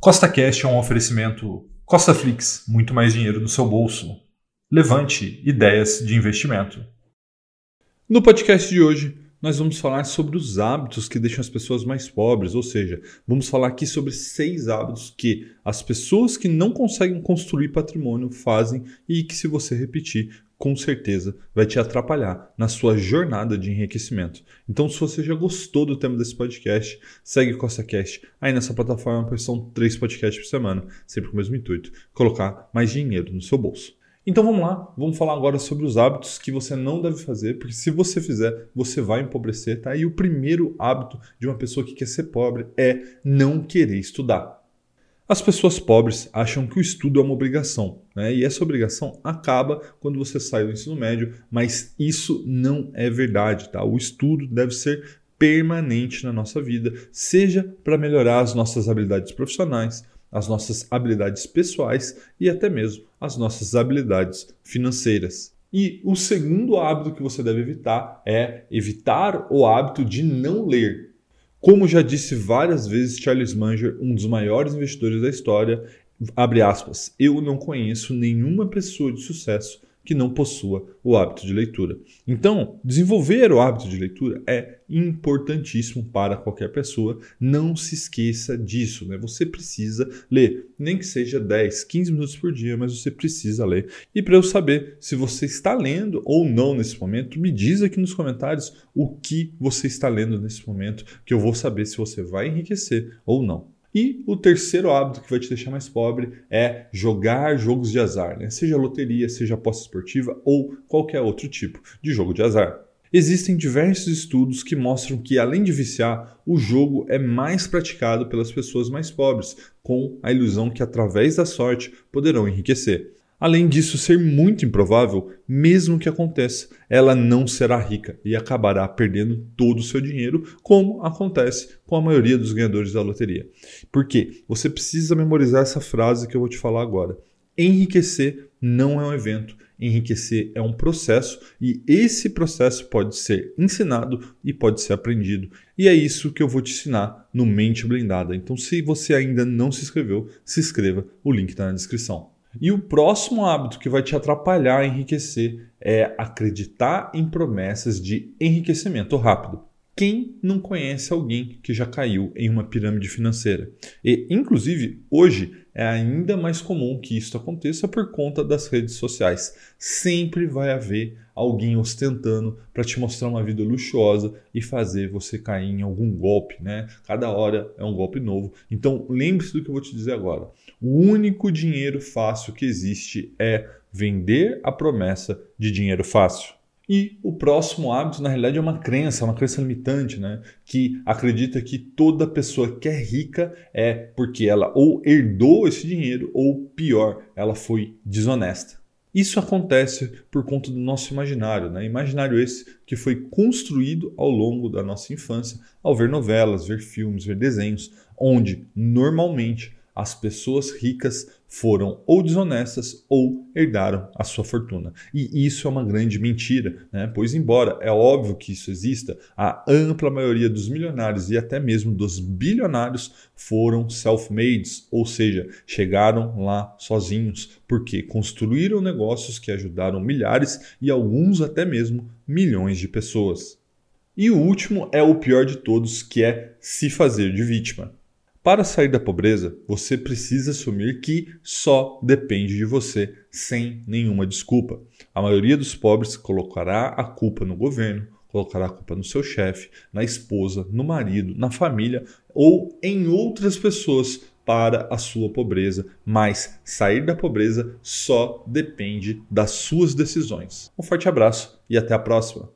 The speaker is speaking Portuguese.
Costa Cash é um oferecimento Costa Flix, muito mais dinheiro no seu bolso. Levante ideias de investimento. No podcast de hoje, nós vamos falar sobre os hábitos que deixam as pessoas mais pobres, ou seja, vamos falar aqui sobre seis hábitos que as pessoas que não conseguem construir patrimônio fazem e que, se você repetir, com certeza vai te atrapalhar na sua jornada de enriquecimento. Então, se você já gostou do tema desse podcast, segue CostaCast aí nessa plataforma, pois são três podcasts por semana, sempre com o mesmo intuito, colocar mais dinheiro no seu bolso. Então vamos lá, vamos falar agora sobre os hábitos que você não deve fazer, porque se você fizer, você vai empobrecer, tá? E o primeiro hábito de uma pessoa que quer ser pobre é não querer estudar. As pessoas pobres acham que o estudo é uma obrigação, né? e essa obrigação acaba quando você sai do ensino médio, mas isso não é verdade. Tá? O estudo deve ser permanente na nossa vida, seja para melhorar as nossas habilidades profissionais, as nossas habilidades pessoais e até mesmo as nossas habilidades financeiras. E o segundo hábito que você deve evitar é evitar o hábito de não ler. Como já disse várias vezes Charles Munger, um dos maiores investidores da história, abre aspas, eu não conheço nenhuma pessoa de sucesso que não possua o hábito de leitura. Então, desenvolver o hábito de leitura é importantíssimo para qualquer pessoa. Não se esqueça disso. Né? Você precisa ler, nem que seja 10, 15 minutos por dia, mas você precisa ler. E para eu saber se você está lendo ou não nesse momento, me diz aqui nos comentários o que você está lendo nesse momento, que eu vou saber se você vai enriquecer ou não. E o terceiro hábito que vai te deixar mais pobre é jogar jogos de azar, né? seja loteria, seja aposta esportiva ou qualquer outro tipo de jogo de azar. Existem diversos estudos que mostram que, além de viciar, o jogo é mais praticado pelas pessoas mais pobres, com a ilusão que, através da sorte, poderão enriquecer. Além disso ser muito improvável, mesmo que aconteça, ela não será rica e acabará perdendo todo o seu dinheiro, como acontece com a maioria dos ganhadores da loteria. Por quê? Você precisa memorizar essa frase que eu vou te falar agora. Enriquecer não é um evento, enriquecer é um processo e esse processo pode ser ensinado e pode ser aprendido. E é isso que eu vou te ensinar no Mente Blindada. Então, se você ainda não se inscreveu, se inscreva, o link está na descrição. E o próximo hábito que vai te atrapalhar a enriquecer é acreditar em promessas de enriquecimento rápido. Quem não conhece alguém que já caiu em uma pirâmide financeira? E, inclusive, hoje é ainda mais comum que isso aconteça por conta das redes sociais. Sempre vai haver alguém ostentando para te mostrar uma vida luxuosa e fazer você cair em algum golpe, né? Cada hora é um golpe novo. Então, lembre-se do que eu vou te dizer agora. O único dinheiro fácil que existe é vender a promessa de dinheiro fácil. E o próximo hábito, na realidade, é uma crença, uma crença limitante, né? Que acredita que toda pessoa que é rica é porque ela ou herdou esse dinheiro, ou pior, ela foi desonesta. Isso acontece por conta do nosso imaginário, né? Imaginário esse que foi construído ao longo da nossa infância, ao ver novelas, ver filmes, ver desenhos, onde normalmente as pessoas ricas foram ou desonestas ou herdaram a sua fortuna. E isso é uma grande mentira, né? pois, embora é óbvio que isso exista, a ampla maioria dos milionários e até mesmo dos bilionários foram self-mades, ou seja, chegaram lá sozinhos, porque construíram negócios que ajudaram milhares e alguns até mesmo milhões de pessoas. E o último é o pior de todos, que é se fazer de vítima. Para sair da pobreza, você precisa assumir que só depende de você, sem nenhuma desculpa. A maioria dos pobres colocará a culpa no governo, colocará a culpa no seu chefe, na esposa, no marido, na família ou em outras pessoas para a sua pobreza, mas sair da pobreza só depende das suas decisões. Um forte abraço e até a próxima!